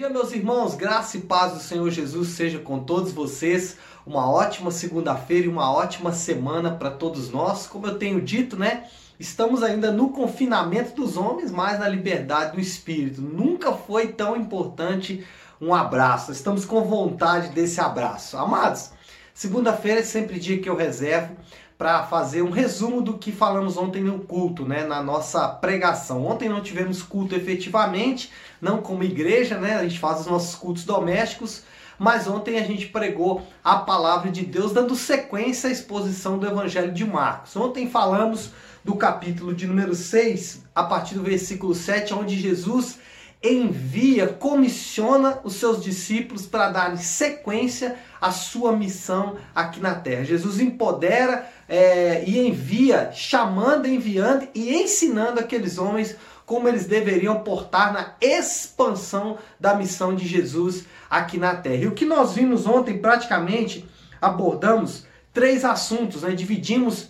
dia, meus irmãos, graça e paz do Senhor Jesus seja com todos vocês. Uma ótima segunda-feira e uma ótima semana para todos nós. Como eu tenho dito, né? Estamos ainda no confinamento dos homens, mas na liberdade do espírito. Nunca foi tão importante um abraço. Estamos com vontade desse abraço. Amados, segunda-feira é sempre dia que eu reservo para fazer um resumo do que falamos ontem no culto, né, na nossa pregação. Ontem não tivemos culto efetivamente, não como igreja, né? A gente faz os nossos cultos domésticos, mas ontem a gente pregou a palavra de Deus dando sequência à exposição do Evangelho de Marcos. Ontem falamos do capítulo de número 6, a partir do versículo 7, onde Jesus envia, comissiona os seus discípulos para dar sequência à sua missão aqui na terra. Jesus empodera é, e envia, chamando, enviando e ensinando aqueles homens como eles deveriam portar na expansão da missão de Jesus aqui na terra. E o que nós vimos ontem, praticamente, abordamos três assuntos, né? dividimos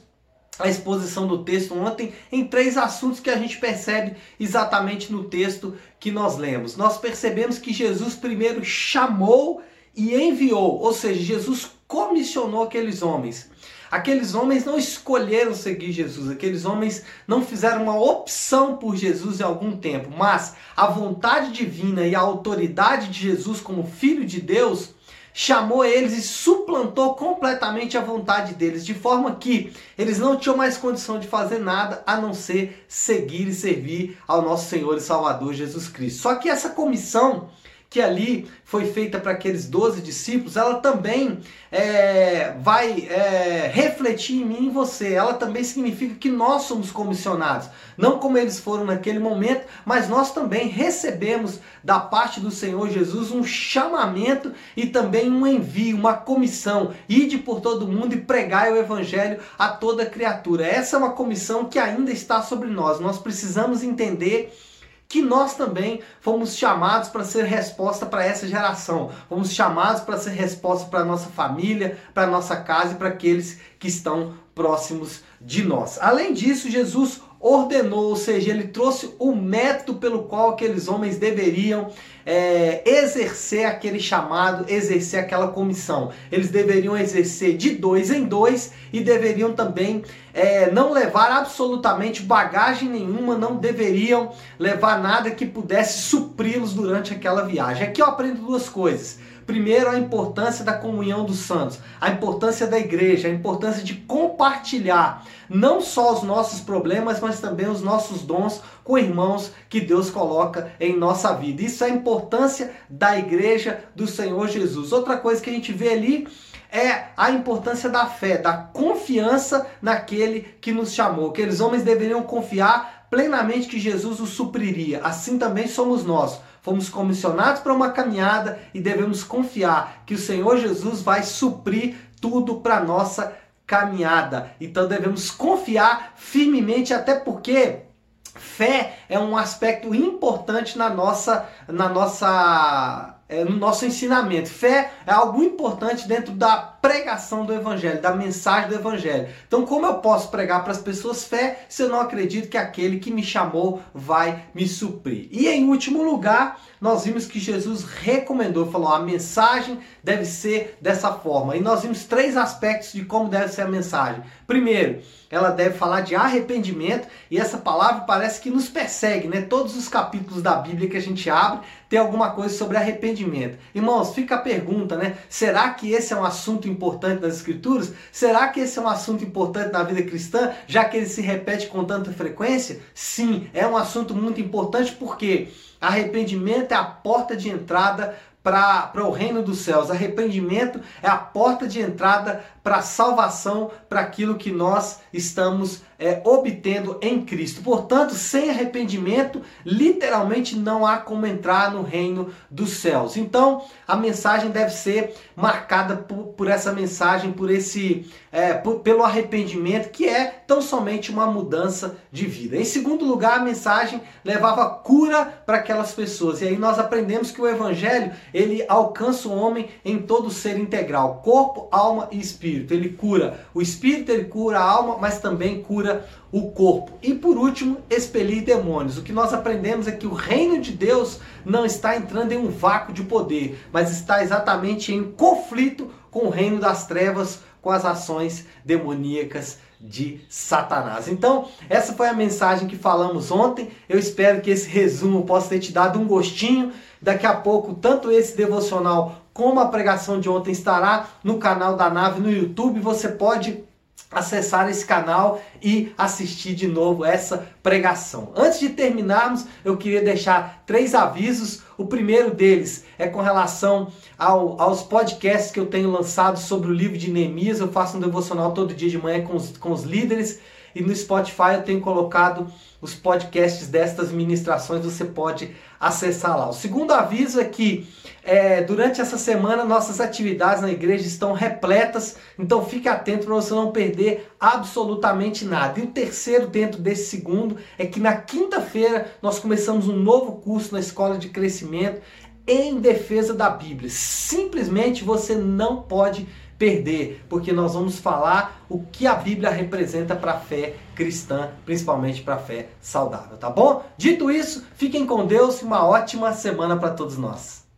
a exposição do texto ontem em três assuntos que a gente percebe exatamente no texto que nós lemos. Nós percebemos que Jesus primeiro chamou e enviou, ou seja, Jesus comissionou aqueles homens. Aqueles homens não escolheram seguir Jesus, aqueles homens não fizeram uma opção por Jesus em algum tempo, mas a vontade divina e a autoridade de Jesus como filho de Deus chamou eles e suplantou completamente a vontade deles, de forma que eles não tinham mais condição de fazer nada a não ser seguir e servir ao nosso Senhor e Salvador Jesus Cristo. Só que essa comissão que ali foi feita para aqueles doze discípulos, ela também é, vai é, refletir em mim e em você. Ela também significa que nós somos comissionados. Não como eles foram naquele momento, mas nós também recebemos da parte do Senhor Jesus um chamamento e também um envio, uma comissão. Ide por todo mundo e pregai o evangelho a toda criatura. Essa é uma comissão que ainda está sobre nós. Nós precisamos entender que nós também fomos chamados para ser resposta para essa geração. Fomos chamados para ser resposta para nossa família, para nossa casa e para aqueles que estão próximos de nós. Além disso, Jesus ordenou, ou seja, ele trouxe o método pelo qual aqueles homens deveriam é, exercer aquele chamado, exercer aquela comissão. Eles deveriam exercer de dois em dois e deveriam também é, não levar absolutamente bagagem nenhuma, não deveriam levar nada que pudesse supri-los durante aquela viagem. Aqui eu aprendo duas coisas. Primeiro, a importância da comunhão dos santos, a importância da igreja, a importância de compartilhar não só os nossos problemas, mas também os nossos dons com irmãos que Deus coloca em nossa vida. Isso é a importância da igreja do Senhor Jesus. Outra coisa que a gente vê ali é a importância da fé, da confiança naquele que nos chamou. Aqueles homens deveriam confiar plenamente que Jesus os supriria. Assim também somos nós fomos comissionados para uma caminhada e devemos confiar que o Senhor Jesus vai suprir tudo para nossa caminhada. Então devemos confiar firmemente, até porque fé é um aspecto importante na nossa na nossa é, no nosso ensinamento. Fé é algo importante dentro da pregação do Evangelho, da mensagem do Evangelho. Então, como eu posso pregar para as pessoas fé se eu não acredito que aquele que me chamou vai me suprir? E em último lugar, nós vimos que Jesus recomendou, falou: a mensagem deve ser dessa forma. E nós vimos três aspectos de como deve ser a mensagem. Primeiro, ela deve falar de arrependimento, e essa palavra parece que nos persegue, né? Todos os capítulos da Bíblia que a gente abre tem alguma coisa sobre arrependimento. Irmãos, fica a pergunta, né? Será que esse é um assunto importante nas Escrituras? Será que esse é um assunto importante na vida cristã, já que ele se repete com tanta frequência? Sim, é um assunto muito importante porque arrependimento é a porta de entrada para o reino dos céus. Arrependimento é a porta de entrada para a salvação, para aquilo que nós estamos é, obtendo em Cristo. Portanto, sem arrependimento, literalmente não há como entrar no reino dos céus. Então, a mensagem deve ser marcada por, por essa mensagem, por esse, é, por, pelo arrependimento, que é tão somente uma mudança de vida. Em segundo lugar, a mensagem levava cura para aquelas pessoas. E aí nós aprendemos que o evangelho, ele alcança o homem em todo o ser integral, corpo, alma e espírito. Ele cura o espírito, ele cura a alma, mas também cura o corpo. E por último, expelir demônios. O que nós aprendemos é que o reino de Deus não está entrando em um vácuo de poder, mas está exatamente em conflito com o reino das trevas, com as ações demoníacas de Satanás. Então, essa foi a mensagem que falamos ontem. Eu espero que esse resumo possa ter te dado um gostinho. Daqui a pouco, tanto esse devocional como a pregação de ontem estará no canal da Nave no YouTube. Você pode acessar esse canal e assistir de novo essa pregação. Antes de terminarmos, eu queria deixar três avisos. O primeiro deles é com relação ao, aos podcasts que eu tenho lançado sobre o livro de Neemias. Eu faço um devocional todo dia de manhã com os, com os líderes e no Spotify eu tenho colocado os podcasts destas ministrações, você pode acessar lá. O segundo aviso é que é, durante essa semana nossas atividades na igreja estão repletas, então fique atento para você não perder absolutamente nada. E o terceiro, dentro desse segundo, é que na quinta-feira nós começamos um novo curso na Escola de Crescimento em defesa da Bíblia. Simplesmente você não pode perder, porque nós vamos falar o que a Bíblia representa para a fé cristã, principalmente para a fé saudável, tá bom? Dito isso, fiquem com Deus e uma ótima semana para todos nós.